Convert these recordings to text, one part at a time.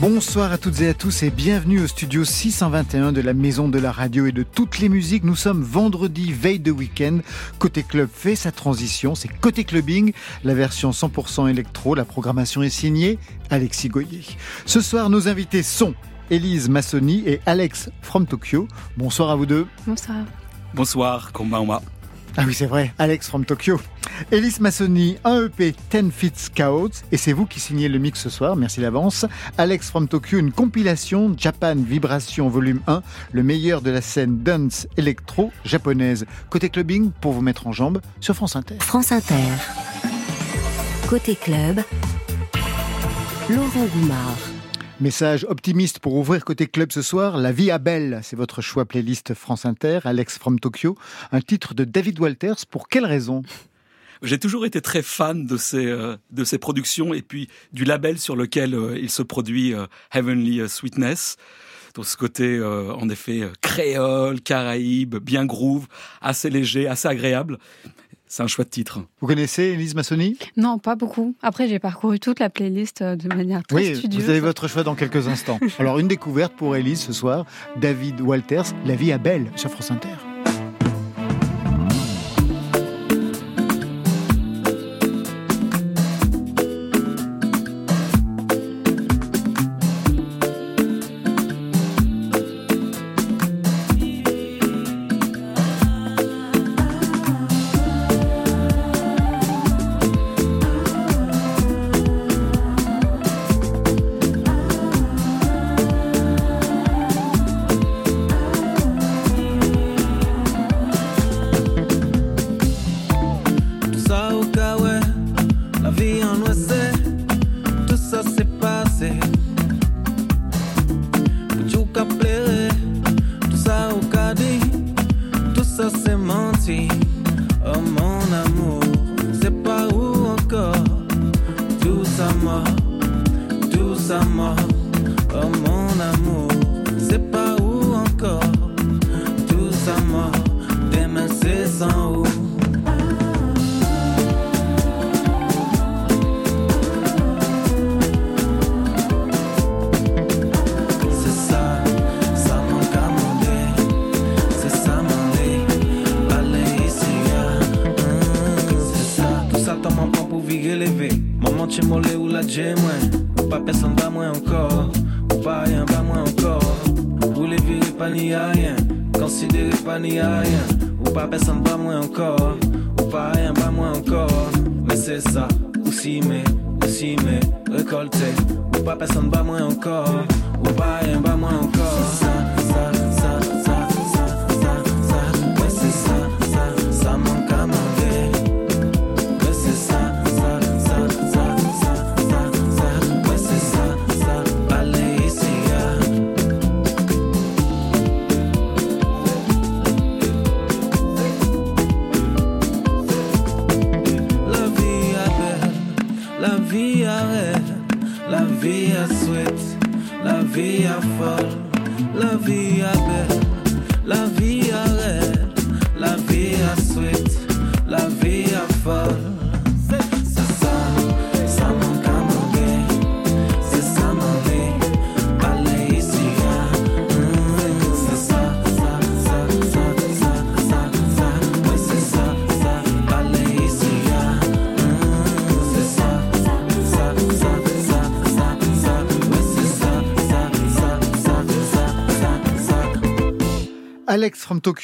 Bonsoir à toutes et à tous et bienvenue au studio 621 de la Maison de la Radio et de toutes les musiques. Nous sommes vendredi, veille de week-end. Côté club fait sa transition, c'est Côté Clubbing, la version 100% électro. La programmation est signée Alexis Goyer. Ce soir, nos invités sont Élise Massoni et Alex from Tokyo. Bonsoir à vous deux. Bonsoir. Bonsoir, konbanwa. Ah oui, c'est vrai, Alex from Tokyo. Elise Massoni, un EP 10 Feet Scouts, et c'est vous qui signez le mix ce soir, merci d'avance. Alex from Tokyo, une compilation Japan Vibration Volume 1, le meilleur de la scène dance électro japonaise. Côté clubbing, pour vous mettre en jambe, sur France Inter. France Inter. Côté club, Laurent Goumard. Message optimiste pour ouvrir côté club ce soir. La vie à belle, c'est votre choix playlist France Inter. Alex from Tokyo, un titre de David Walters. Pour quelle raison? J'ai toujours été très fan de ces euh, de productions et puis du label sur lequel euh, il se produit euh, Heavenly Sweetness. Donc ce côté en effet créole, caraïbe, bien groove, assez léger, assez agréable. C'est un choix de titre. Vous connaissez Elise Massoni? Non, pas beaucoup. Après, j'ai parcouru toute la playlist euh, de manière très oui, studieuse. Vous avez votre choix dans quelques instants. Alors, une découverte pour Elise ce soir. David Walters, La vie à belle sur France Inter.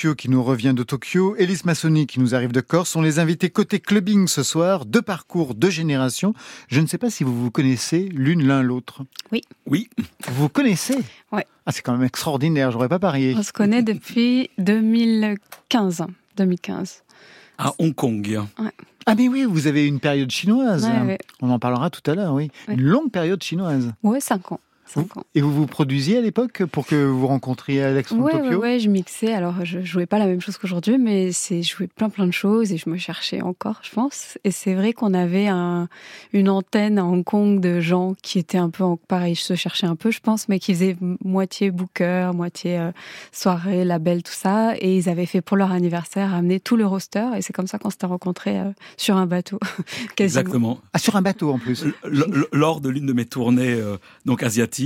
Tokyo qui nous revient de Tokyo, Elise Massoni qui nous arrive de Corse sont les invités côté clubbing ce soir, deux parcours, deux générations. Je ne sais pas si vous vous connaissez l'une l'un l'autre. Oui. Oui. Vous vous connaissez Oui. Ah, c'est quand même extraordinaire, j'aurais pas parié. On se connaît depuis 2015. 2015. À Hong Kong. Ouais. Ah mais oui, vous avez une période chinoise. Ouais, ouais. On en parlera tout à l'heure, oui. Ouais. Une longue période chinoise. Ouais, 5 ans. 5 ans. Et vous vous produisiez à l'époque pour que vous rencontriez Alex from ouais, Tokyo ouais, ouais, je mixais. Alors, je jouais pas la même chose qu'aujourd'hui, mais c'est je jouais plein plein de choses et je me cherchais encore, je pense. Et c'est vrai qu'on avait un, une antenne à Hong Kong de gens qui étaient un peu, en, pareil, je se cherchais un peu, je pense, mais qui faisaient moitié booker, moitié euh, soirée, label, tout ça. Et ils avaient fait pour leur anniversaire amener tout le roster. Et c'est comme ça qu'on s'était rencontrés euh, sur un bateau. quasiment. Exactement. Ah, sur un bateau en plus. L- l- Lors de l'une de mes tournées euh, donc asiatiques,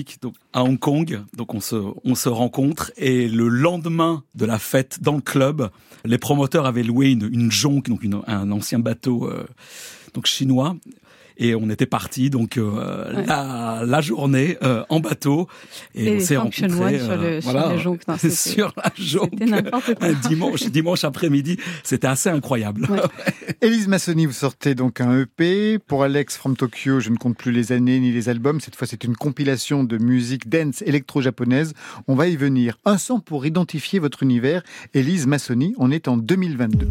à Hong Kong, donc on se on se rencontre et le lendemain de la fête dans le club, les promoteurs avaient loué une, jonque, un ancien bateau euh, chinois. Et on était parti donc euh, Ouais. la, la journée euh, en bateau et, Et on s'est rencontrés One sur, euh, le, sur voilà, la jonque. Non, c'était- sur la jonque un dimanche dimanche après-midi c'était assez incroyable Ouais. Élise Massoni, vous sortez donc un EP. Pour Alex from Tokyo, je ne compte plus les années ni les albums. Cette fois, c'est une compilation de musique dance électro-japonaise. On va y venir. Un son pour identifier votre univers. Élise Massoni, on est en 2022.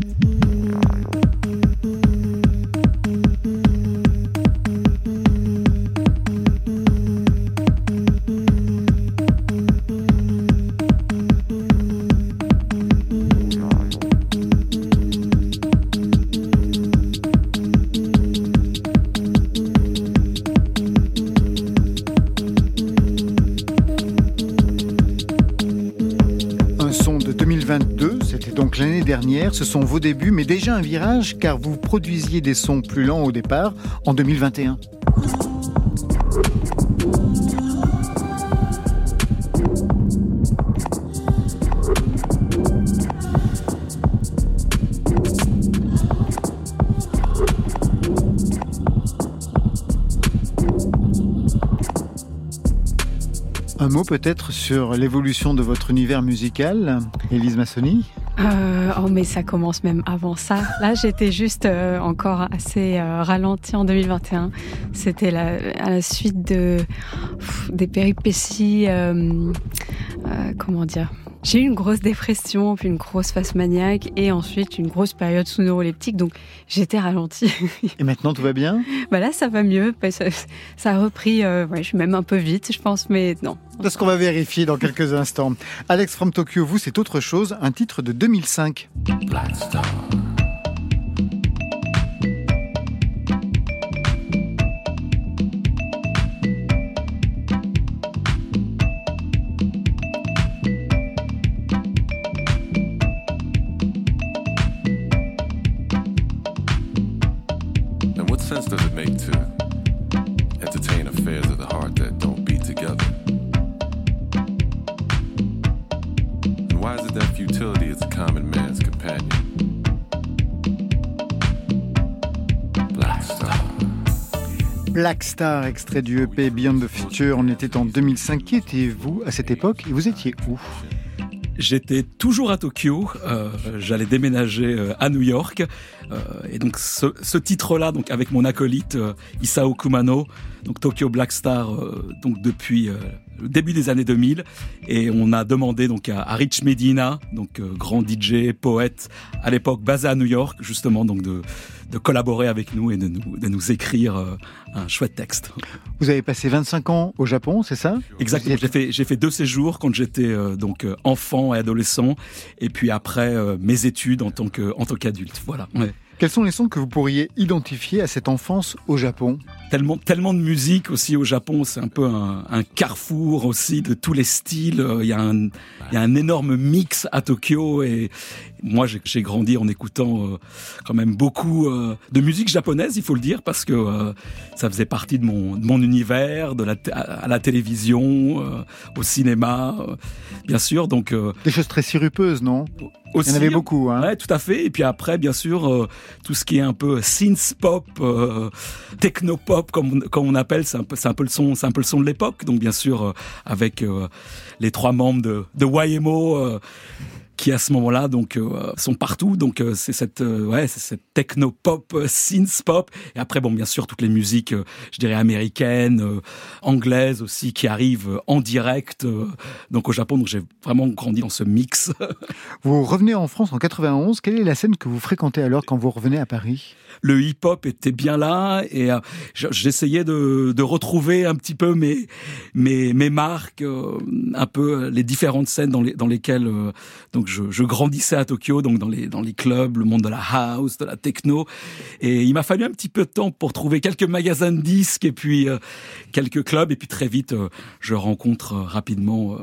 Ce sont vos débuts, mais déjà un virage car vous produisiez des sons plus lents au départ en 2021. Un mot peut-être sur l'évolution de votre univers musical, Élise Massoni? Euh, oh, mais ça commence même avant ça. Là, j'étais juste euh, encore assez euh, ralentie en 2021. C'était la, à la suite de des péripéties. euh, euh, comment dire J'ai eu une grosse dépression, puis une grosse phase maniaque, et ensuite une grosse période sous neuroleptique. Donc, j'étais ralentie. Et maintenant tout va bien? Bah là, ça va mieux. Bah, ça, ça a repris. euh, ouais, je suis même un peu vite, je pense, mais non. C'est ce qu'on va vérifier dans quelques instants. Alex from Tokyo, vous, c'est autre chose, un titre de 2005. Black Black Star, extrait du EP Beyond the Future, on était en 2005. Qui étiez-vous à cette époque et vous étiez où? J'étais toujours à Tokyo. euh, J'allais déménager euh, à New York. euh, et donc ce, titre-là, donc avec mon acolyte Isao Kumano, donc Tokyo Black Star, donc depuis le début des années 2000. Et on a demandé donc à, à Rich Medina, donc euh, grand DJ, poète, à l'époque basé à New York, justement, donc de, de collaborer avec nous et de nous, de nous écrire euh, un chouette texte. Vous avez passé 25 ans au Japon, c'est ça? Exactement. J'ai fait, j'ai fait deux séjours quand j'étais euh, donc enfant et adolescent, et puis après mes études en tant que en tant qu'adulte. Voilà. Ouais. Quels sont les sons que vous pourriez identifier à cette enfance au Japon? Tellement, tellement de musique aussi au Japon. C'est un peu un, un carrefour aussi de tous les styles. Il y a un, il y a un énorme mix à Tokyo et moi j'ai grandi en écoutant euh, quand même beaucoup euh, de musique japonaise, il faut le dire, parce que euh, ça faisait partie de mon, de mon univers, de la, à, la télévision, au cinéma, bien sûr. Donc Des choses très sirupeuses, non? Aussi, Il y en avait beaucoup, hein Ouais, tout à fait. Et puis après, bien sûr, euh, tout ce qui est un peu synth pop, euh, techno pop, comme, on- comme on appelle, c'est un peu, c'est un peu le son, c'est un peu le son de l'époque. Donc bien sûr, euh, avec les trois membres de, de YMO, qui à ce moment-là donc euh, sont partout. Donc euh, c'est cette euh, ouais c'est cette techno pop, synth pop. Et après bon bien sûr toutes les musiques, je dirais américaines, anglaises aussi qui arrivent en direct. donc au Japon donc j'ai vraiment grandi dans ce mix. vous revenez en France en 91. Quelle est la scène que vous fréquentez alors quand vous revenez à Paris? Le hip-hop était bien là et j'essayais de, de retrouver un petit peu mes mes mes marques, un peu les différentes scènes dans les dans lesquelles donc je, grandissais à Tokyo, donc dans les dans les clubs, le monde de la house, de la techno, et il m'a fallu un petit peu de temps pour trouver quelques magasins de disques et puis euh, quelques clubs, et puis très vite euh, je rencontre euh, rapidement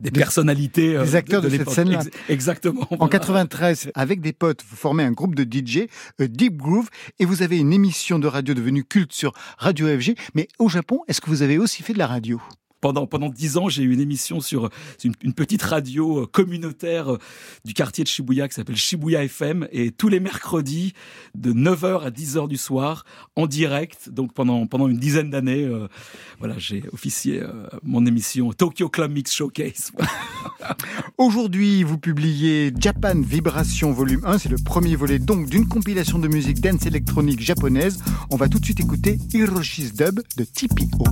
des, personnalités, des acteurs de, cette scène-là. exactement. En 93, avec des potes, vous formez un groupe de DJ, Deep Groove, et vous avez une émission de radio devenue culte sur Radio FG. Mais au Japon, est-ce que vous avez aussi fait de la radio? Pendant pendant dix ans, j'ai eu une émission sur une, petite radio euh, communautaire euh, du quartier de Shibuya qui s'appelle Shibuya FM et tous les mercredis de 9h à 10h du soir en direct. Donc pendant pendant une dizaine d'années, euh, voilà, j'ai officié mon émission Tokyo Club Mix Showcase. Aujourd'hui, vous publiez Japan Vibration Volume 1, c'est le premier volet donc d'une compilation de musique dance électronique japonaise. On va tout de suite écouter Hiroshi's Dub de TPO.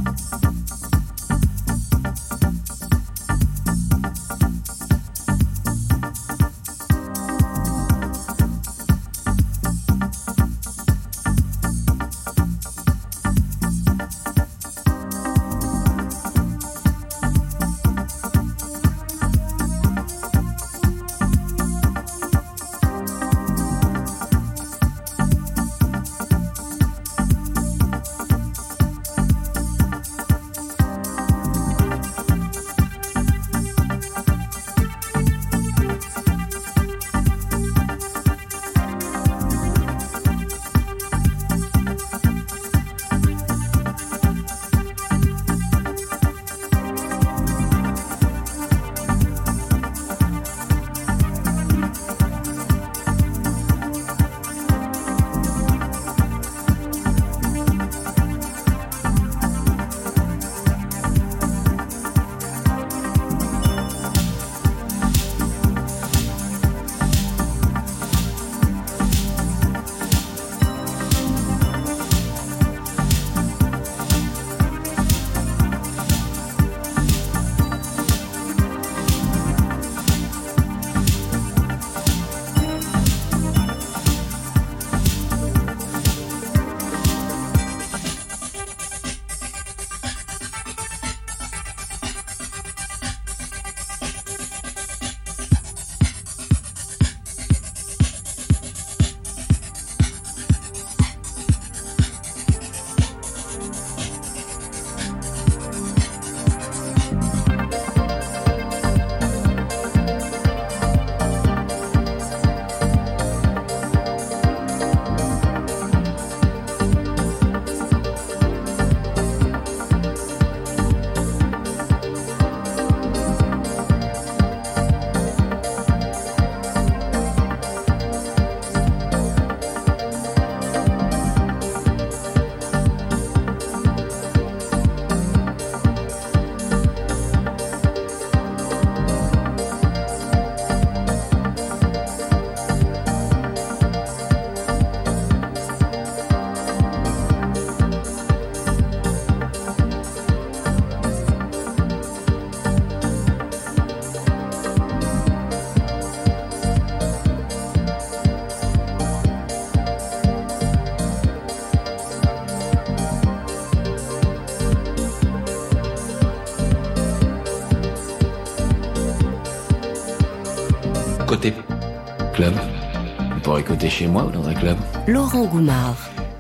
Chez moi ou dans un club. Laurent Goumard.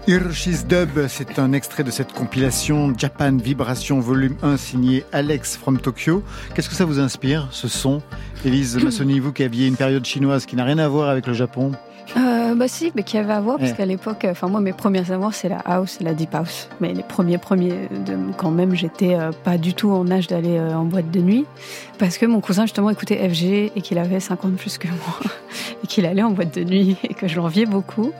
Hiroshi's Dub, c'est un extrait de cette compilation Japan Vibration Volume 1 signé Alex from Tokyo. Qu'est-ce que ça vous inspire, ce son? Élise Massoni, vous qui aviez une période chinoise qui n'a rien à voir avec le Japon? Euh, bah si, mais qui avait à voir parce qu'à l'époque, enfin moi mes premiers amours c'est la house et la deep house. Mais les premiers premiers, de, quand même j'étais euh, pas du tout en âge d'aller euh, en boîte de nuit parce que mon cousin justement écoutait FG et qu'il avait 50 plus que moi et qu'il allait en boîte de nuit et que je l'enviais beaucoup.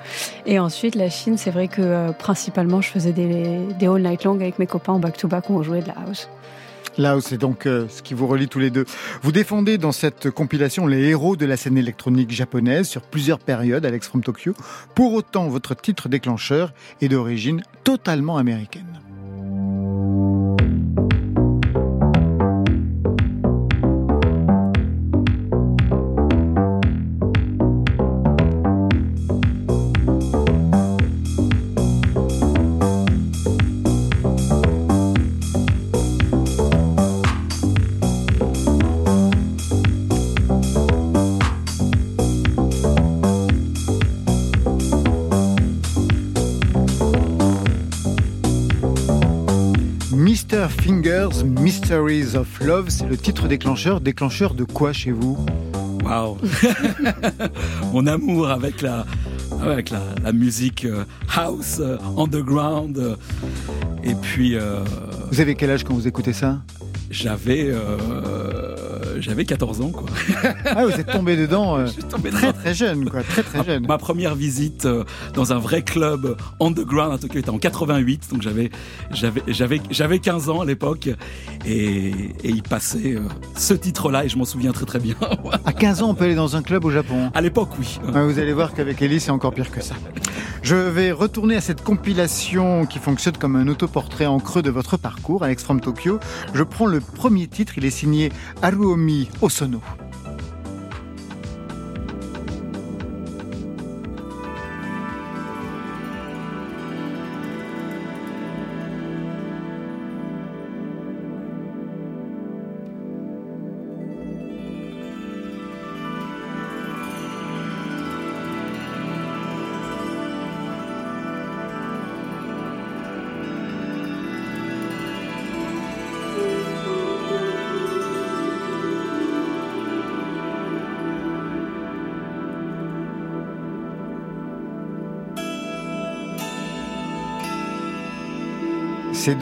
Et ensuite la Chine, c'est vrai que principalement je faisais des, des all night long avec mes copains en back to back où on jouait de la house. Là, c'est donc euh, ce qui vous relie tous les deux. Vous défendez dans cette compilation les héros de la scène électronique japonaise sur plusieurs périodes, Alex from Tokyo. Pour autant, votre titre déclencheur est d'origine totalement américaine. Of Love, c'est le titre déclencheur. Déclencheur de quoi chez vous? Waouh Mon amour avec la, avec la, musique euh, house, euh, underground. Euh, et puis. Vous avez quel âge quand vous écoutez ça? J'avais j'avais 14 ans, quoi. Ah, vous êtes tombé dedans euh, très très jeune, quoi, très très jeune. Ma première visite euh, dans un vrai club underground à Tokyo était en 88, donc j'avais j'avais j'avais j'avais 15 ans à l'époque et, et il passait euh, ce titre-là et je m'en souviens très très bien. à 15 ans, on peut aller dans un club au Japon. À l'époque, oui. vous allez voir qu'avec Ellie, c'est encore pire que ça. Je vais retourner à cette compilation qui fonctionne comme un autoportrait en creux de votre parcours, Alex from Tokyo. Je prends le premier titre, il est signé Haruomi Osono.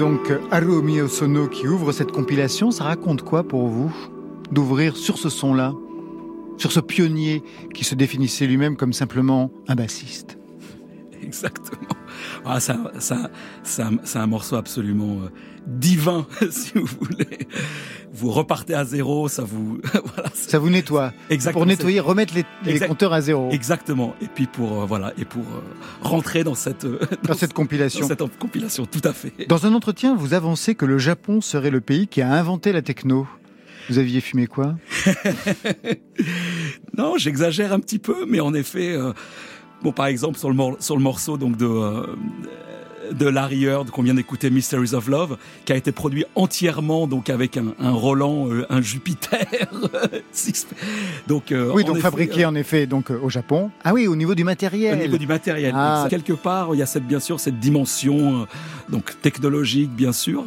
Donc Haruomi Osono qui ouvre cette compilation. Ça raconte quoi pour vous d'ouvrir sur ce son-là, sur ce pionnier qui se définissait lui-même comme simplement un bassiste? Exactement. Ah, ça, ça, c'est un morceau absolument euh, divin, si vous voulez. Vous repartez à zéro, ça vous, voilà, ça vous nettoie. Exactement. Pour nettoyer, remettre les, compteurs à zéro. Exactement. Et puis pour, euh, voilà, et pour euh, rentrer dans cette, dans, cette compilation. Dans cette compilation, tout à fait. Dans un entretien, vous avancez que le Japon serait le pays qui a inventé la techno. Vous aviez fumé quoi? Non, j'exagère un petit peu, mais en effet, bon, par exemple sur le, sur le morceau donc de de Larry Heard qu'on vient d'écouter, Mysteries of Love, qui a été produit entièrement donc avec un, Roland, euh, un Jupiter. donc euh, oui, donc fabriqué euh, en effet donc au Japon. Ah oui, au niveau du matériel. Au niveau du matériel. Ah. Quelque part, il y a cette, bien sûr cette dimension donc technologique, bien sûr,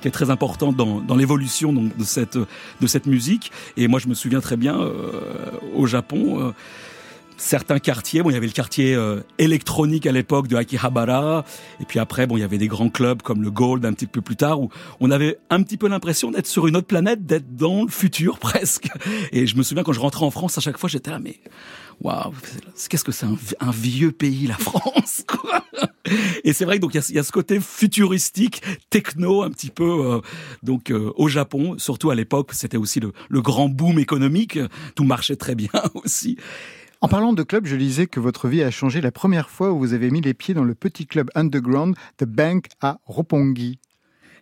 qui est très importante dans, dans l'évolution donc de cette de cette musique. Et moi, je me souviens très bien au Japon certains quartiers. Bon, il y avait le quartier euh, électronique à l'époque de Akihabara, et puis après, bon, il y avait des grands clubs comme le Gold un petit peu plus tard, où on avait un petit peu l'impression d'être sur une autre planète, d'être dans le futur presque. Et je me souviens quand je rentrais en France, à chaque fois, j'étais là, mais waouh, qu'est-ce que c'est un, vieux pays, la France quoi Et c'est vrai donc il y, a, ce côté futuristique, techno, un petit peu. Euh, donc euh, au Japon, surtout à l'époque, c'était aussi le, le grand boom économique. Tout marchait très bien aussi. En parlant de club, je lisais que votre vie a changé la première fois où vous avez mis les pieds dans le petit club underground The Bank à Roppongi.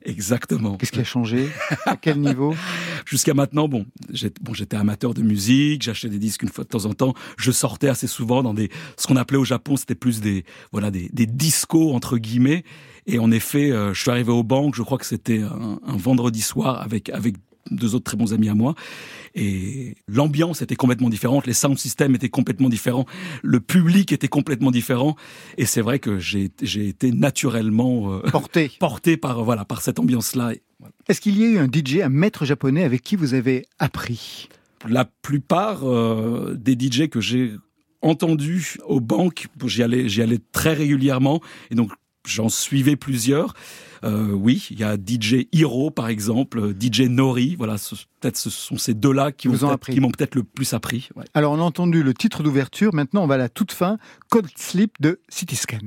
Exactement. Qu'est-ce qui a changé? À quel niveau? Jusqu'à maintenant, bon, j'étais amateur de musique, j'achetais des disques une fois de temps en temps, je sortais assez souvent dans des, ce qu'on appelait au Japon, c'était plus des, voilà, des, des discos entre guillemets. Et en effet, euh, je suis arrivé aux banques, je crois que c'était un, un vendredi soir avec avec deux autres très bons amis à moi. Et l'ambiance était complètement différente, les sound systems étaient complètement différents, le public était complètement différent. Et c'est vrai que j'ai été naturellement euh, porté, porté par voilà par cette ambiance-là. Est-ce qu'il y a eu un DJ, un maître japonais avec qui vous avez appris? La plupart euh, des DJ que j'ai entendus aux banques, j'y allais, j'y allais très régulièrement, et donc j'en suivais plusieurs. Euh, oui, il y a DJ Hiro par exemple, euh, DJ Nori. Voilà, peut-être ce sont ces deux-là qui m'ont peut-être le plus appris. Alors on a entendu le titre d'ouverture. Maintenant on va à la toute fin, Cold Sleep de Cityscan.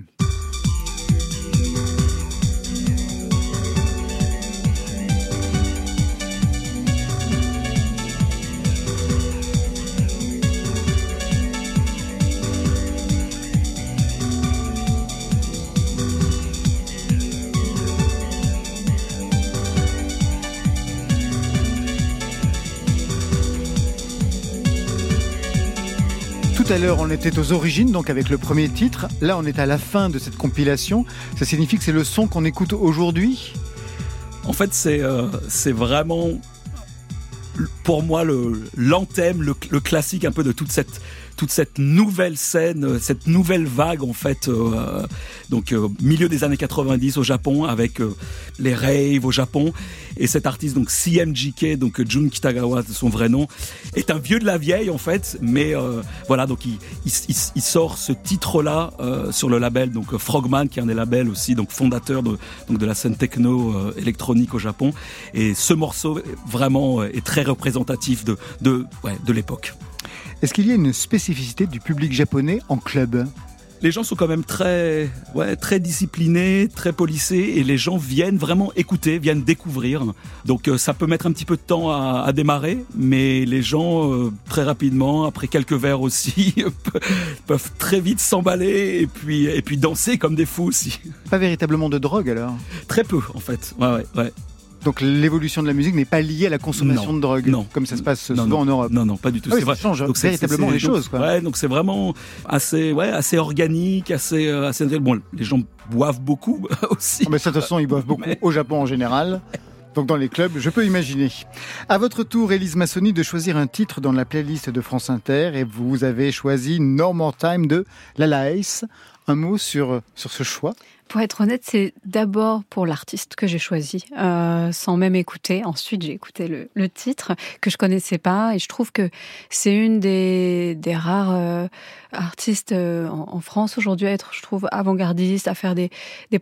Tout à l'heure, on était aux origines, donc avec le premier titre. Là, on est à la fin de cette compilation. Ça signifie que c'est le son qu'on écoute aujourd'hui? En fait, c'est euh, vraiment pour moi le l'anthème, le, le classique un peu de toute cette toute cette nouvelle scène, euh, cette nouvelle vague en fait, euh, donc euh, milieu des années 90 au Japon avec les raves au Japon. Et cet artiste donc CMJK donc Jun Kitagawa de son vrai nom est un vieux de la vieille en fait, mais voilà donc il, sort ce titre là sur le label donc Frogman qui est un des labels aussi donc fondateur de donc de la scène techno électronique au Japon. Et ce morceau vraiment est très représentatif de de ouais, de l'époque. Est-ce qu'il y a une spécificité du public japonais en club? Les gens sont quand même très, ouais, très disciplinés, très polissés, et les gens viennent vraiment écouter, viennent découvrir. Donc euh, ça peut mettre un petit peu de temps à, à démarrer, mais les gens euh, très rapidement, après quelques verres aussi, peuvent très vite s'emballer et puis et puis danser comme des fous aussi. Pas véritablement de drogue alors? Très peu en fait. Ouais, ouais, ouais. Donc l'évolution de la musique n'est pas liée à la consommation non, de drogue, non, comme ça se passe non, souvent en Europe. Non, non, pas du tout. Ah oui, ça vrai. change donc véritablement les donc, choses. Quoi. Ouais, donc c'est vraiment assez, ouais, assez organique, assez, euh, assez. Bon, les gens boivent beaucoup aussi. Ah, mais ça, de toute façon, ils boivent beaucoup mais... au Japon en général. Donc dans les clubs, je peux imaginer. À votre tour, Elise Massoni, de choisir un titre dans la playlist de France Inter et vous avez choisi No More Time de Lala Ace. Un mot sur, sur ce choix? Pour être honnête, c'est d'abord pour l'artiste que j'ai choisi, euh, sans même écouter. Ensuite, j'ai écouté le, titre que je connaissais pas, et je trouve que c'est une des, rares euh, artistes euh, en, France aujourd'hui à être, je trouve, avant-gardiste, à faire des,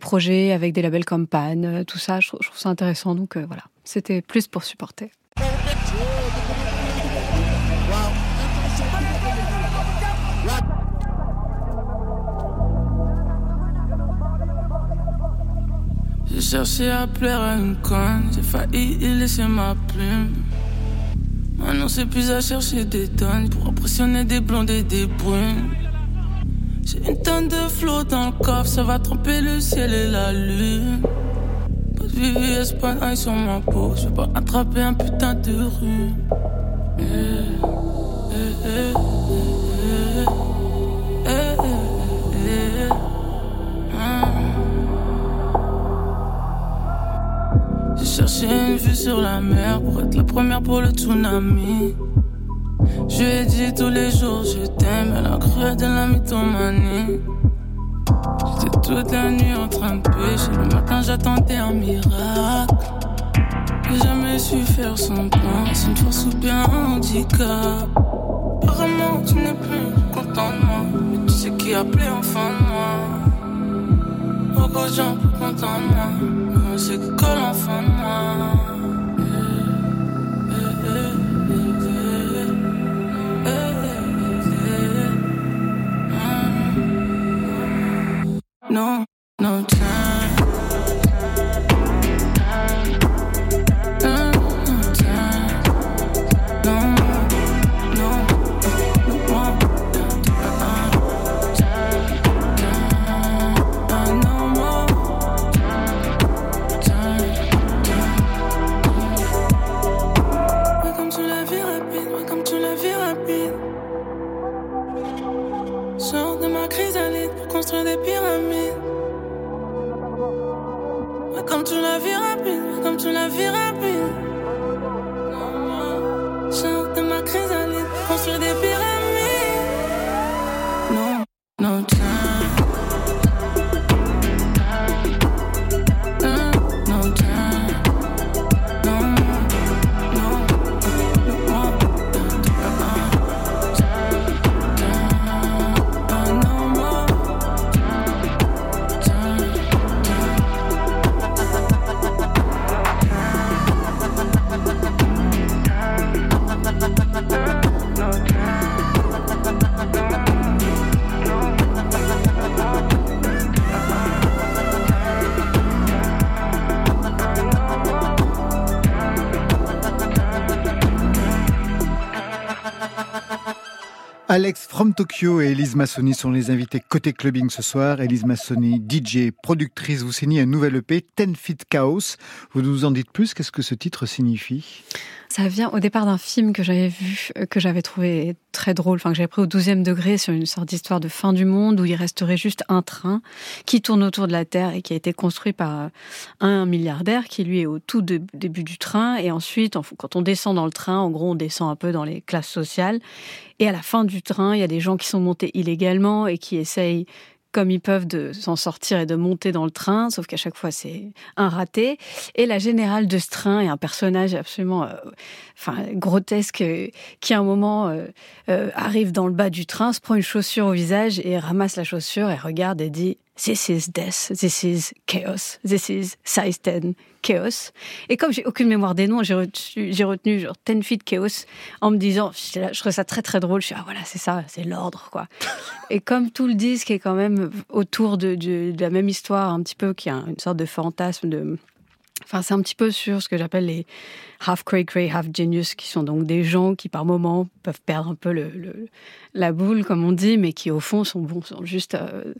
projets avec des labels comme Pan, tout ça. Je, trouve ça intéressant. Donc voilà, c'était plus pour supporter. J'ai cherché à plaire à une conne, j'ai failli y laisser ma plume. Maintenant c'est plus à chercher des tonnes pour impressionner des blondes et des brunes. J'ai une tonne de flots dans le coffre, ça va tromper le ciel et la lune. Pas de Vivi Espagne sur ma peau, je vais pas attraper un putain de rue. Eh, eh, eh, Cherché une vue sur la mer pour être la première pour le tsunami. Je lui ai dit tous les jours je t'aime, elle a cru de la mythomanie. J'étais toute la nuit en train de pêcher, le matin j'attendais un miracle. J'ai jamais su faire son plan, c'est une force ou bien un handicap. Apparemment tu n'es plus content de moi, mais tu sais qui a appelé enfin de moi. Beaucoup de gens plus contents de moi, mais c'est que l'enfant de moi. No, Tokyo et Elise Massoni sont les invités côté clubbing ce soir. Elise Massoni, DJ, productrice, vous signez un nouvel EP, Ten Feet Chaos. Vous nous en dites plus? Qu'est-ce que ce titre signifie? Ça vient au départ d'un film que j'avais vu, euh, que j'avais trouvé très drôle, enfin que j'avais pris au 12e degré sur une sorte d'histoire de fin du monde où il resterait juste un train qui tourne autour de la Terre et qui a été construit par euh, un milliardaire qui lui est au tout début du train et ensuite quand on descend dans le train, en gros on descend un peu dans les classes sociales et à la fin du train il y a des gens qui sont montés illégalement et qui essayent comme ils peuvent de s'en sortir et de monter dans le train, sauf qu'à chaque fois c'est un raté. Et la générale de ce train est un personnage absolument, euh, enfin grotesque, euh, qui à un moment euh, arrive dans le bas du train, se prend une chaussure au visage et ramasse la chaussure et regarde et dit This is death, this is chaos, this is size 10 chaos. Et comme j'ai aucune mémoire des noms, j'ai retenu, j'ai retenu genre 10 feet chaos en me disant, je, je trouvais ça très très drôle. Je suis ah voilà, c'est ça, c'est l'ordre quoi. et comme tout le disque est quand même autour de, de, de, la même histoire, un petit peu qui a une sorte de fantasme de Enfin, c'est un petit peu sur ce que j'appelle les half cray cray, half genius, qui sont donc des gens qui par moments peuvent perdre un peu le, le la boule, comme on dit, mais qui au fond sont bons, sont juste euh,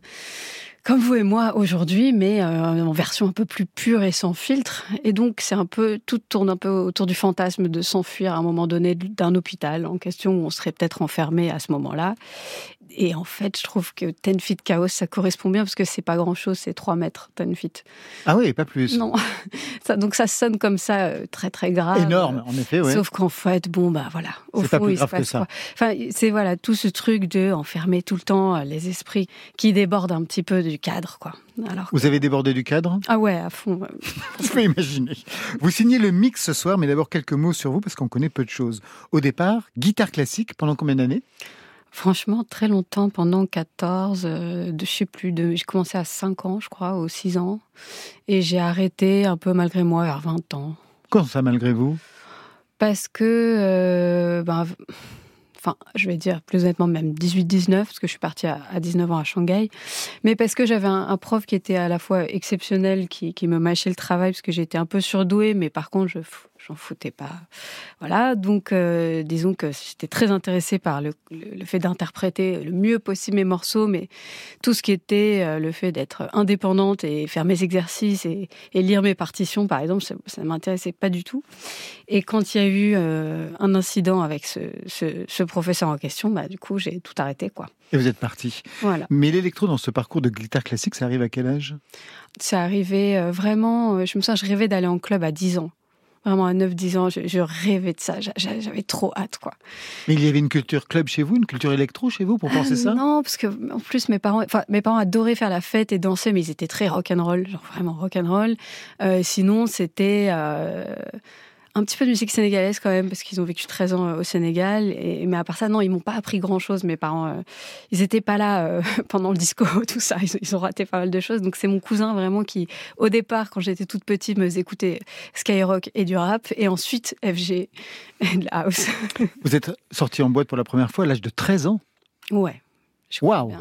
comme vous et moi aujourd'hui, mais euh, en version un peu plus pure et sans filtre. Et donc, c'est un peu, tout tourne un peu autour du fantasme de s'enfuir à un moment donné d'un hôpital en question où on serait peut-être enfermé à ce moment-là. Et en fait, je trouve que Ten Feet Chaos, ça correspond bien parce que c'est pas grand chose, c'est 3 mètres, Ten Feet. Ah oui, pas plus. Non. ça, donc ça sonne comme ça, euh, très très grave. Énorme, en effet, oui. Sauf qu'en fait, bon, bah voilà. Au fond, pas plus grave que ça. Enfin, c'est voilà, tout ce truc de enfermer tout le temps euh, les esprits qui débordent un petit peu du cadre, quoi. Alors Vous avez débordé du cadre? Ah ouais, à fond. Je peux imaginer. Vous signez le mix ce soir, mais d'abord quelques mots sur vous parce qu'on connaît peu de choses. Au départ, guitare classique pendant combien d'années? Franchement, très longtemps, pendant 14, euh, de, je sais plus, de, j'ai commencé à 5 ans, je crois, ou 6 ans. Et j'ai arrêté un peu malgré moi vers 20 ans. Comment ça, malgré vous? Parce que, euh, ben, enfin, je vais dire plus honnêtement même 18-19, parce que je suis partie à, 19 ans à Shanghai, mais parce que j'avais un, prof qui était à la fois exceptionnel, qui, qui me mâchait le travail, parce que j'étais un peu surdouée, mais par contre, je j'en foutais pas. Voilà, donc euh, disons que j'étais très intéressée par le, fait d'interpréter le mieux possible mes morceaux, mais tout ce qui était euh, le fait d'être indépendante et faire mes exercices et, lire mes partitions, par exemple, ça, ne m'intéressait pas du tout. Et quand il y a eu euh, un incident avec ce, professeur en question, bah, du coup, j'ai tout arrêté, quoi. Et vous êtes parti. Voilà. Mais l'électro dans ce parcours de guitare classique, ça arrive à quel âge? Ça arrivait vraiment. Je me souviens, je rêvais d'aller en club à 10 ans. Vraiment, à 9-10 ans, je, rêvais de ça. J'avais trop hâte, quoi. Mais il y avait une culture club chez vous, une culture électro chez vous pour penser euh, ça? Non, parce que en plus mes parents, enfin mes parents adoraient faire la fête et danser, mais ils étaient très rock and roll, genre vraiment rock and roll. Euh, sinon, c'était euh, un petit peu de musique sénégalaise quand même, parce qu'ils ont vécu 13 ans euh, au Sénégal. Et, mais à part ça, non, ils m'ont pas appris grand-chose. Mes parents, euh, ils étaient pas là euh, pendant le disco, tout ça. Ils, ont raté pas mal de choses. Donc c'est mon cousin vraiment qui, au départ, quand j'étais toute petite, me faisait écouter Skyrock et du rap, et ensuite FG et de la house. Vous êtes sorti en boîte pour la première fois à l'âge de 13 ans? Ouais. Waouh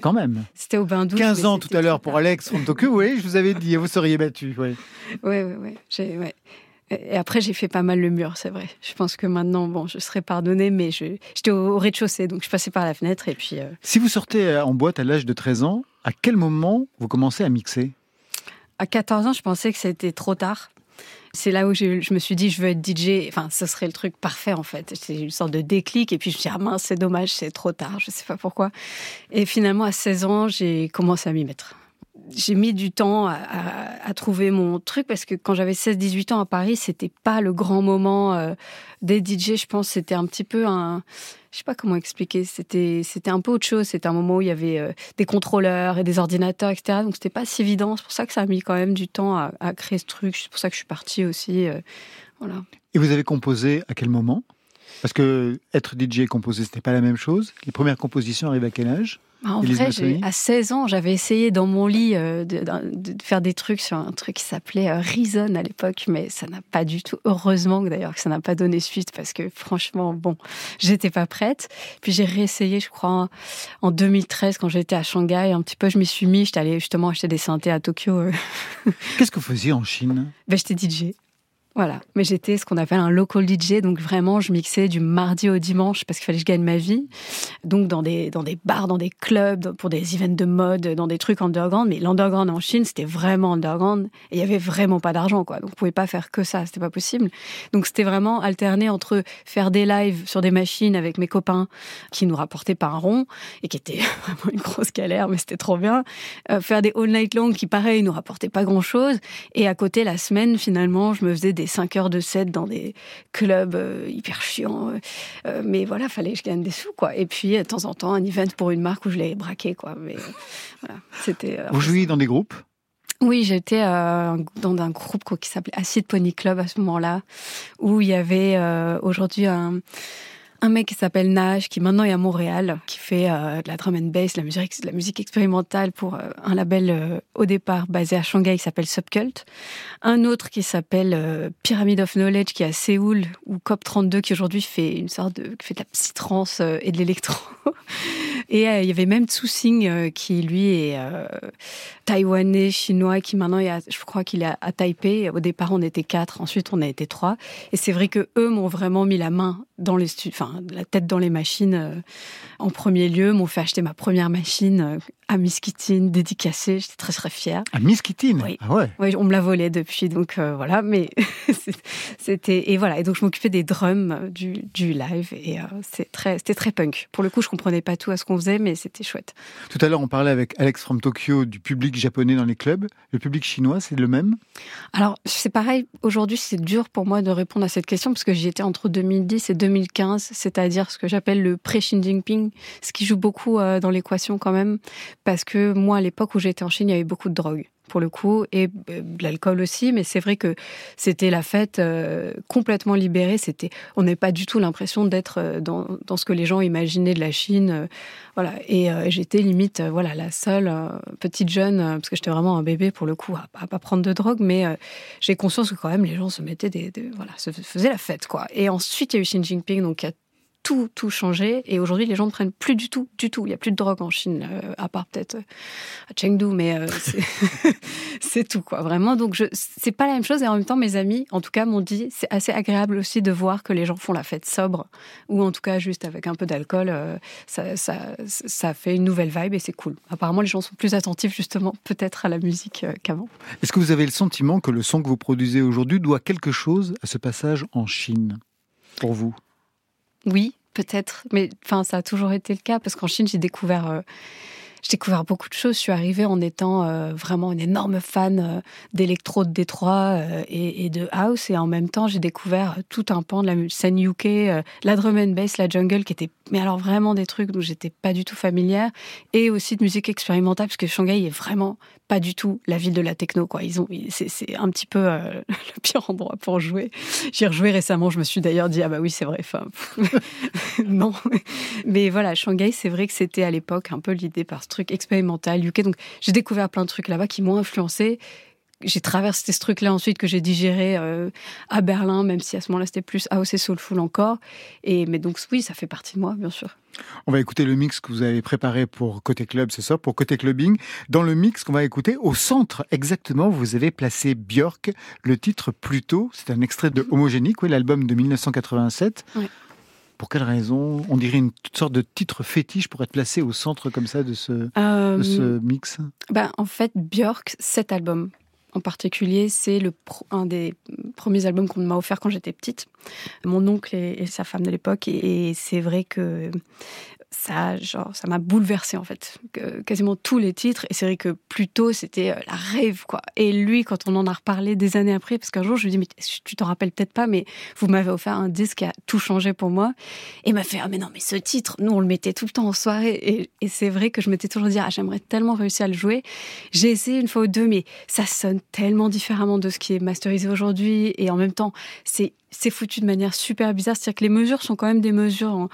Quand même. C'était au bain douche. 15 ans tout à l'heure pour Alex Tokyo, oui, je vous avais dit, vous seriez battu. Oui, oui, oui. ouais. Et après, j'ai fait pas mal le mur, c'est vrai. Je pense que maintenant, bon, je serais pardonnée, mais j'étais au, rez-de-chaussée, donc je passais par la fenêtre et puis. Euh, si vous sortez euh, en boîte à l'âge de 13 ans, à quel moment vous commencez à mixer? À 14 ans, je pensais que c'était trop tard. C'est là où je me suis dit, je veux être DJ. Enfin, ce serait le truc parfait, en fait. C'est une sorte de déclic. Et puis, je me suis dit, ah mince, c'est dommage, c'est trop tard. Je sais pas pourquoi. Et finalement, à 16 ans, j'ai commencé à m'y mettre j'ai mis du temps à, trouver mon truc parce que quand j'avais 16-18 ans à Paris, c'était pas le grand moment euh, des DJ. Je pense c'était un petit peu un, je sais pas comment expliquer. C'était c'était un peu autre chose. C'était un moment où il y avait euh, des contrôleurs et des ordinateurs, etc. Donc c'était pas si évident. C'est pour ça que ça a mis quand même du temps à, créer ce truc. C'est pour ça que je suis partie aussi. Euh, voilà. Et vous avez composé à quel moment? Parce que être DJ et composer, c'était pas la même chose. Les premières compositions arrivent à quel âge? En vrai, à 16 ans, j'avais essayé dans mon lit euh, de, faire des trucs sur un truc qui s'appelait euh, Reason à l'époque, mais ça n'a pas du tout. Heureusement d'ailleurs que ça n'a pas donné suite parce que franchement, bon, j'étais pas prête. Puis j'ai réessayé, je crois, en 2013 quand j'étais à Shanghai. Un petit peu, je m'y suis mis. J'étais allée justement acheter des synthés à Tokyo. Euh. Qu'est-ce que vous faisiez en Chine? Ben, J'étais DJ. Voilà, mais j'étais ce qu'on appelle un local DJ, donc vraiment je mixais du mardi au dimanche parce qu'il fallait que je gagne ma vie. Donc dans des, dans des bars, dans des clubs, pour des events de mode, dans des trucs underground. Mais l'underground en Chine, c'était vraiment underground et il y avait vraiment pas d'argent, quoi. Donc on pouvait pas faire que ça, c'était pas possible. Donc c'était vraiment alterner entre faire des lives sur des machines avec mes copains qui nous rapportaient pas un rond et qui était vraiment une grosse galère, mais c'était trop bien. Euh, faire des all night long qui, pareil, nous rapportaient pas grand chose. Et à côté, la semaine, finalement, je me faisais des 5 heures de set dans des clubs euh, hyper chiants. Euh, euh, mais voilà, fallait que je gagne des sous, quoi. Et puis, de temps en temps, un event pour une marque où je l'ai braqué, quoi. Mais voilà, c'était. Vous jouiez dans des groupes? Oui, j'étais dans un groupe qui s'appelait Acid Pony Club à ce moment-là, où il y avait aujourd'hui un, un mec qui s'appelle Nash, qui maintenant est à Montréal, qui fait euh, de la drum and bass, musique, la musique expérimentale pour euh, un label euh, au départ basé à Shanghai qui s'appelle Subcult. Un autre qui s'appelle Pyramid of Knowledge qui est à Séoul, ou COP32 qui aujourd'hui fait une sorte de, qui fait de la psytrance et de l'électro. et il y avait même Tsu Sing qui lui est taïwanais, chinois, qui maintenant est je crois qu'il est à, Taipei. Au départ on était quatre, ensuite on a été trois. Et c'est vrai que eux m'ont vraiment mis la main dans les studios, la tête dans les machines euh, en premier lieu, m'ont fait acheter ma première machine euh, à Miskitine, dédicacée. J'étais très très fière. À Miskitine oui. Ah ouais? Oui, on me l'a volée depuis, donc euh, voilà. Mais c'était et voilà. Et donc je m'occupais des drums du, du live et très c'était très punk. Pour le coup, je comprenais pas tout à ce qu'on faisait, mais c'était chouette. Tout à l'heure, on parlait avec Alex from Tokyo du public japonais dans les clubs. Le public chinois, c'est le même? Alors c'est pareil. Aujourd'hui, c'est dur pour moi de répondre à cette question parce que j'y étais entre 2010 et 2015, c'est-à-dire ce que j'appelle le pré-Xi Jinping, ce qui joue beaucoup euh, dans l'équation quand même, parce que moi, à l'époque où j'étais en Chine, il y avait beaucoup de drogue pour le coup, et euh, de l'alcool aussi, mais c'est vrai que c'était la fête euh, complètement libérée. C'était, on n'avait pas du tout l'impression d'être dans, dans, ce que les gens imaginaient de la Chine, voilà. Et j'étais limite, voilà, la seule petite jeune, parce que j'étais vraiment un bébé pour le coup, à, à pas prendre de drogue, mais j'ai conscience que quand même les gens se mettaient des, voilà, se faisaient la fête, quoi. Et ensuite il y a eu Xi Jinping, donc qui a tout, tout changé. Et aujourd'hui, les gens ne prennent plus du tout, du tout. Il n'y a plus de drogue en Chine, euh, à part peut-être euh, à Chengdu, mais euh, c'est tout, quoi. Vraiment. Donc, c'est pas la même chose. Et en même temps, mes amis, en tout cas, m'ont dit, c'est assez agréable aussi de voir que les gens font la fête sobre, ou en tout cas, juste avec un peu d'alcool. ça, ça, ça fait une nouvelle vibe et c'est cool. Apparemment, les gens sont plus attentifs, justement, peut-être à la musique qu'avant. Est-ce que vous avez le sentiment que le son que vous produisez aujourd'hui doit quelque chose à ce passage en Chine, pour vous? Oui, peut-être, mais enfin ça a toujours été le cas parce qu'en Chine j'ai découvert euh, j'ai découvert beaucoup de choses. Je suis arrivée en étant euh, vraiment une énorme fan euh, d'électro de Détroit et, de house et en même temps j'ai découvert tout un pan de la scène UK, la drum and bass, la jungle qui était mais alors vraiment des trucs dont j'étais pas du tout familière et aussi de musique expérimentale parce que Shanghai est vraiment pas du tout la ville de la techno quoi. Ils ont c'est un petit peu euh, le pire endroit pour jouer. J'ai rejoué récemment je me suis d'ailleurs dit ah bah oui c'est vrai non. Mais voilà Shanghai c'est vrai que c'était à l'époque un peu l'idée par ce truc expérimental UK donc j'ai découvert plein de trucs là-bas qui m'ont influencé j'ai traversé ce truc-là ensuite que j'ai digéré euh, à Berlin, même si à ce moment-là c'était plus house et soulful encore. Et mais donc oui, ça fait partie de moi, bien sûr. On va écouter le mix que vous avez préparé pour Côté Club, c'est ça, pour Côté Clubbing. Dans le mix qu'on va écouter, au centre exactement, vous avez placé Björk, le titre Plutôt. C'est un extrait de Homogénique, oui, l'album de 1987. Pour quelle raison? On dirait une sorte de titre fétiche pour être placé au centre comme ça de ce, de ce euh, mix ben, En fait, Björk, cet album, en particulier, c'est le un des premiers albums qu'on m'a offert quand j'étais petite. Mon oncle et, sa femme de l'époque, et c'est vrai que ça, genre, ça m'a bouleversé en fait. quasiment tous les titres. Et c'est vrai que plus tôt, c'était euh, la rêve, quoi. Et lui, quand on en a reparlé des années après, parce qu'un jour, je lui dis, mais tu t'en rappelles peut-être pas, mais vous m'avez offert un disque qui a tout changé pour moi. Et il m'a fait, ah, mais non, mais ce titre, nous, on le mettait tout le temps en soirée. Et, et c'est vrai que je m'étais toujours dit, ah, j'aimerais tellement réussir à le jouer. J'ai essayé une fois ou deux, mais ça sonne tellement différemment de ce qui est masterisé aujourd'hui. Et en même temps, c'est c'est foutu de manière super bizarre. C'est-à-dire que les mesures sont quand même des mesures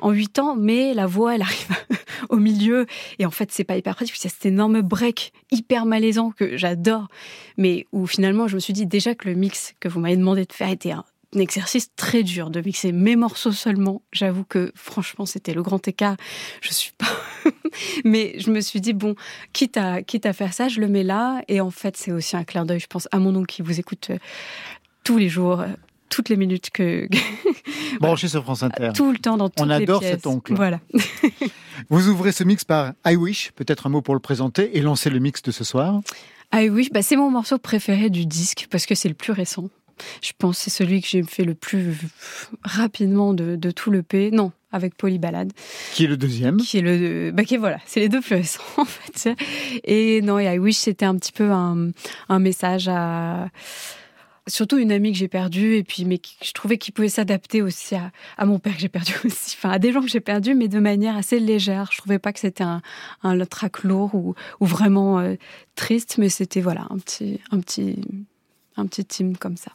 en, 8 ans, mais la voix, elle arrive au milieu. Et en fait, c'est pas hyper pratique. C'est cet énorme break hyper malaisant que j'adore. Mais où finalement, je me suis dit déjà que le mix que vous m'avez demandé de faire était un, exercice très dur de mixer mes morceaux seulement. J'avoue que franchement, c'était le grand écart. Je suis pas. Mais je me suis dit, bon, quitte à, quitte à faire ça, je le mets là. Et en fait, c'est aussi un clin d'œil, je pense, à mon oncle qui vous écoute euh, tous les jours, euh, toutes les minutes que. Branché sur France Inter. Tout le temps dans toutes On les adore pièces. cet oncle. Voilà. Vous ouvrez ce mix par I Wish, peut-être un mot pour le présenter et lancer le mix de ce soir. Ah oui, bah c'est mon morceau préféré du disque parce que c'est le plus récent. Je pense que c'est celui que j'ai fait le plus rapidement de, de tout le P. Non, avec Polyballade, Qui est le deuxième qui est le, bah qui est- voilà, c'est les deux plus récents en fait. Et non, et I Wish c'était un petit peu un, un message à surtout une amie que j'ai perdue et puis mais qui- je trouvais qu'il pouvait s'adapter aussi à, mon père que j'ai perdu aussi, enfin à des gens que j'ai perdus mais de manière assez légère. Je trouvais pas que c'était un, un track lourd ou, ou vraiment euh, triste, mais c'était voilà un petit un petit un petit team comme ça.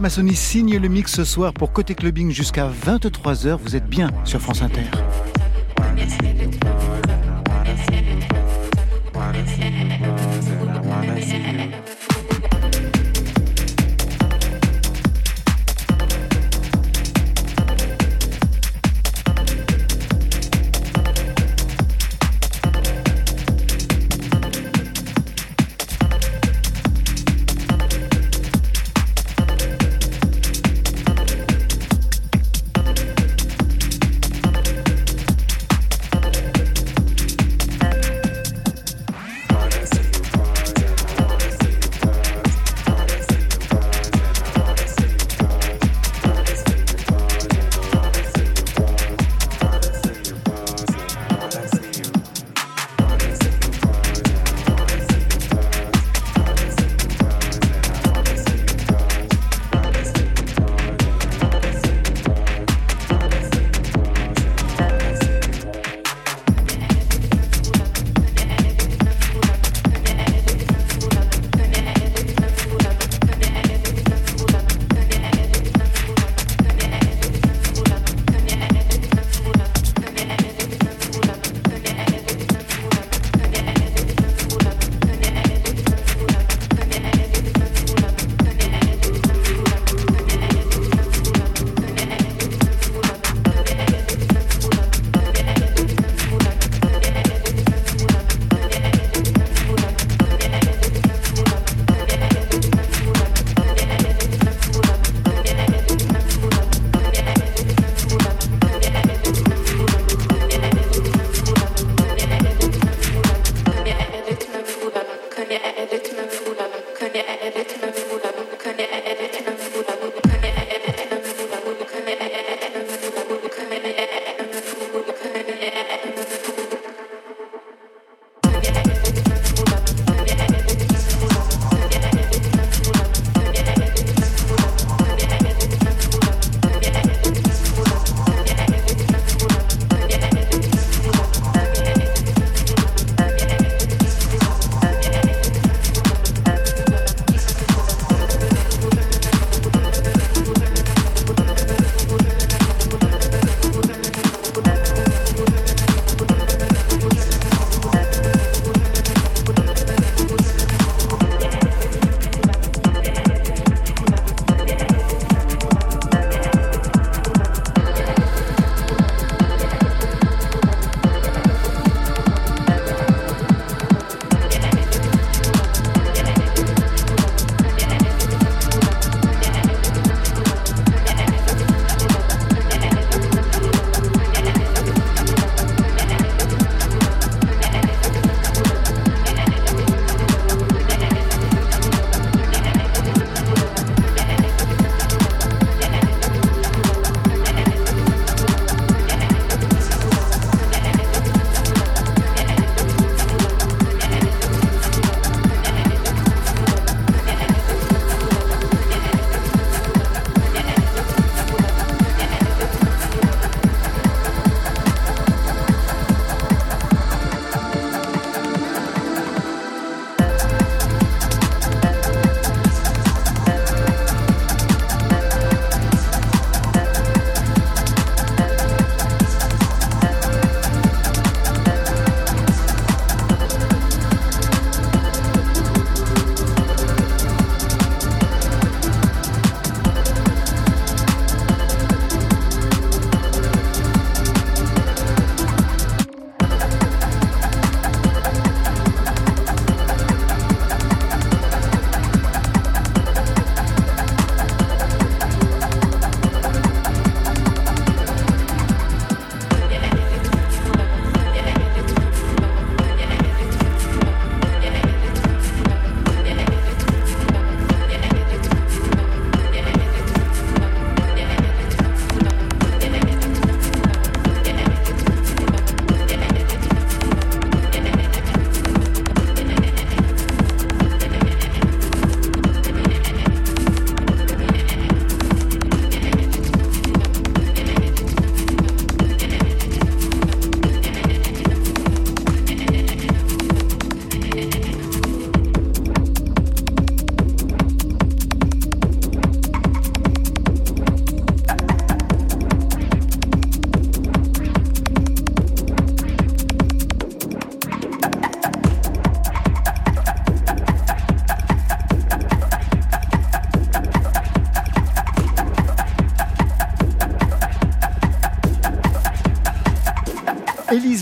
Massoni signe le mix ce soir pour Côté Clubbing jusqu'à 23h. Vous êtes bien sur France Inter.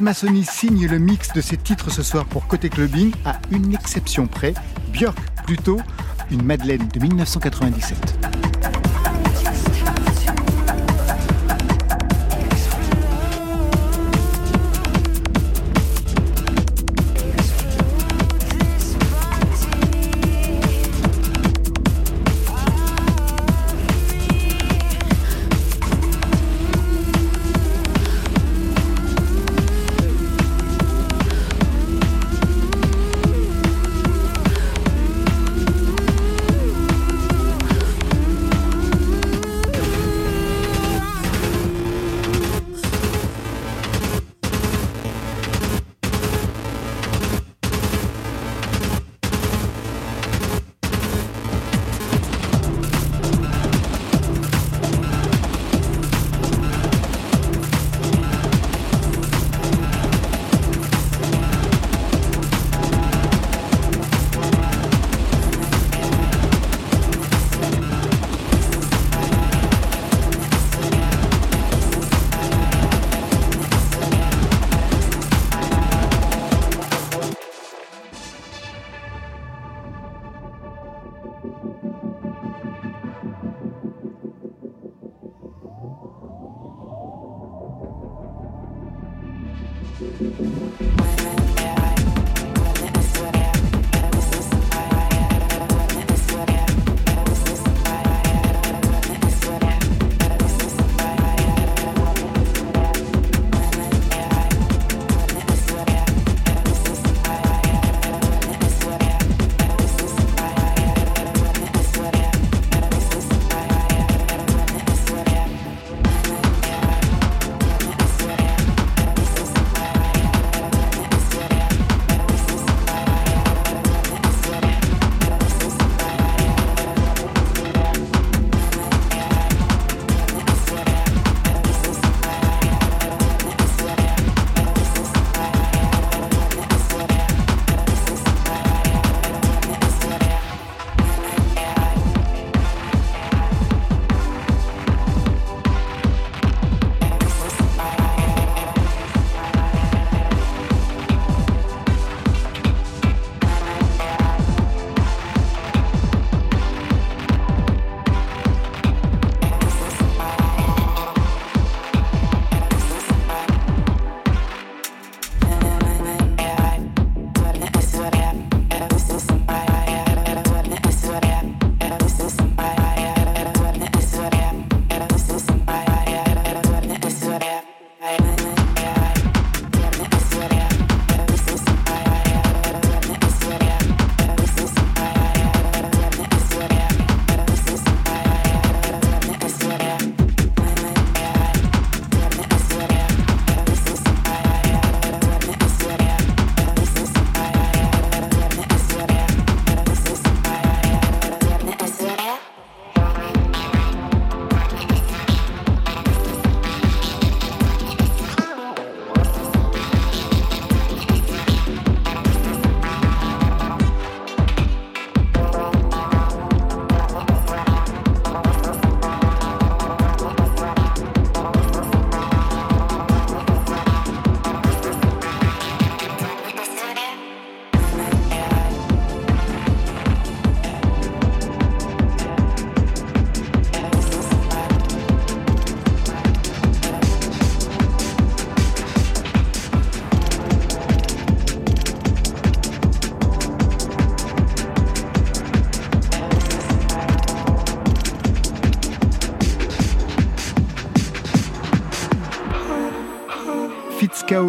Massoni signe le mix de ses titres ce soir pour Côté Clubbing, à une exception près, Björk plutôt, une Madeleine de 1997.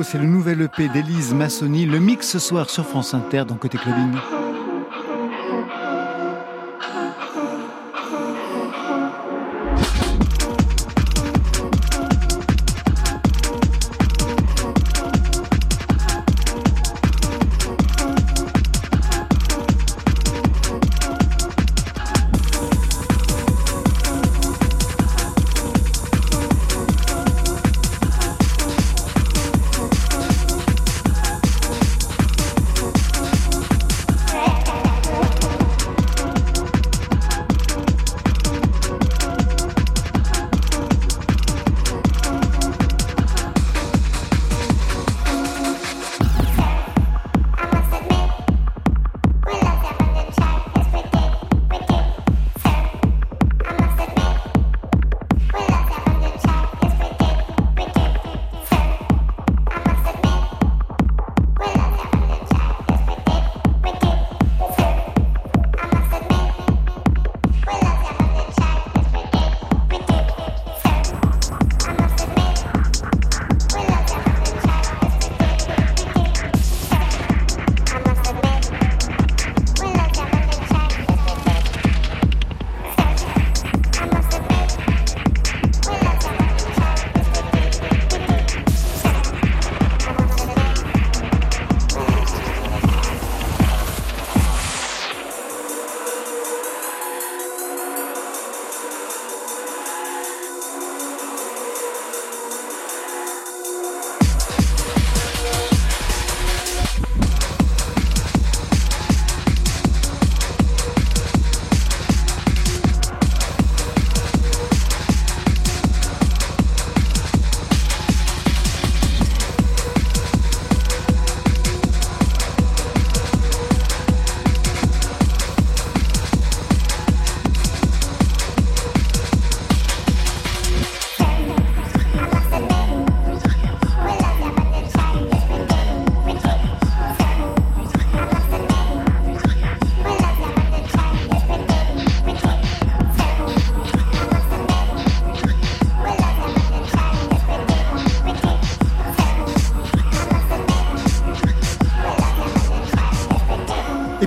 C'est le nouvel EP d'Élise Massoni. Le mix ce soir sur France Inter dans Côté Clubbing.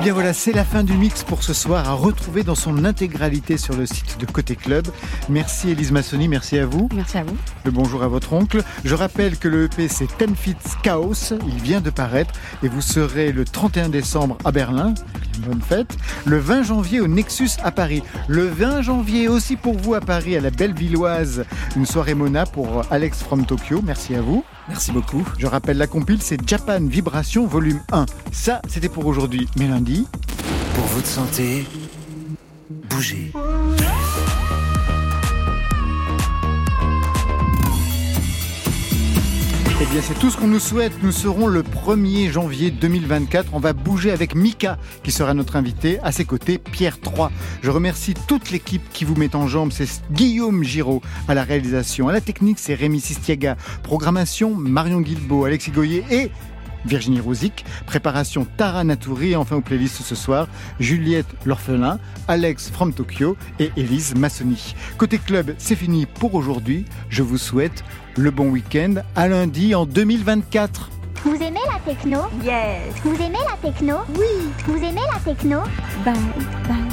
Bien voilà, c'est la fin du mix pour ce soir à retrouver dans son intégralité sur le site de Côté Club. Merci Elise Massoni, merci à vous. Merci à vous. Le bonjour à votre oncle. Je rappelle que le EP c'est Ten Feet Chaos, il vient de paraître et vous serez le 31 décembre à Berlin. Bonne fête. Le 20 janvier au Nexus à Paris. Le 20 janvier aussi pour vous à Paris à la Bellevilloise. Une soirée Mona pour Alex from Tokyo. Merci à vous. Merci beaucoup. Je rappelle la compile, c'est Japan Vibration volume 1. Ça, c'était pour aujourd'hui. Mais lundi, Pour votre santé, bougez. Eh bien, c'est tout ce qu'on nous souhaite. Nous serons le 1er janvier 2024. On va bouger avec Mika, qui sera notre invité. À ses côtés, Pierre 3. Je remercie toute l'équipe qui vous met en jambe. C'est Guillaume Giraud à la réalisation. À la technique, c'est Rémi Sistiaga. Programmation, Marion Guilbeault, Alexis Goyer et Virginie Rouzic. Préparation Tara Natouri. Enfin, aux playlists ce soir, Juliette L'Orphelin, Alex from Tokyo et Élise Massoni. Côté club, c'est fini pour aujourd'hui. Je vous souhaite le bon week-end. À lundi en 2024. Vous aimez la techno? Yes. Vous aimez la techno? Oui. Vous aimez la techno? Bye, bye.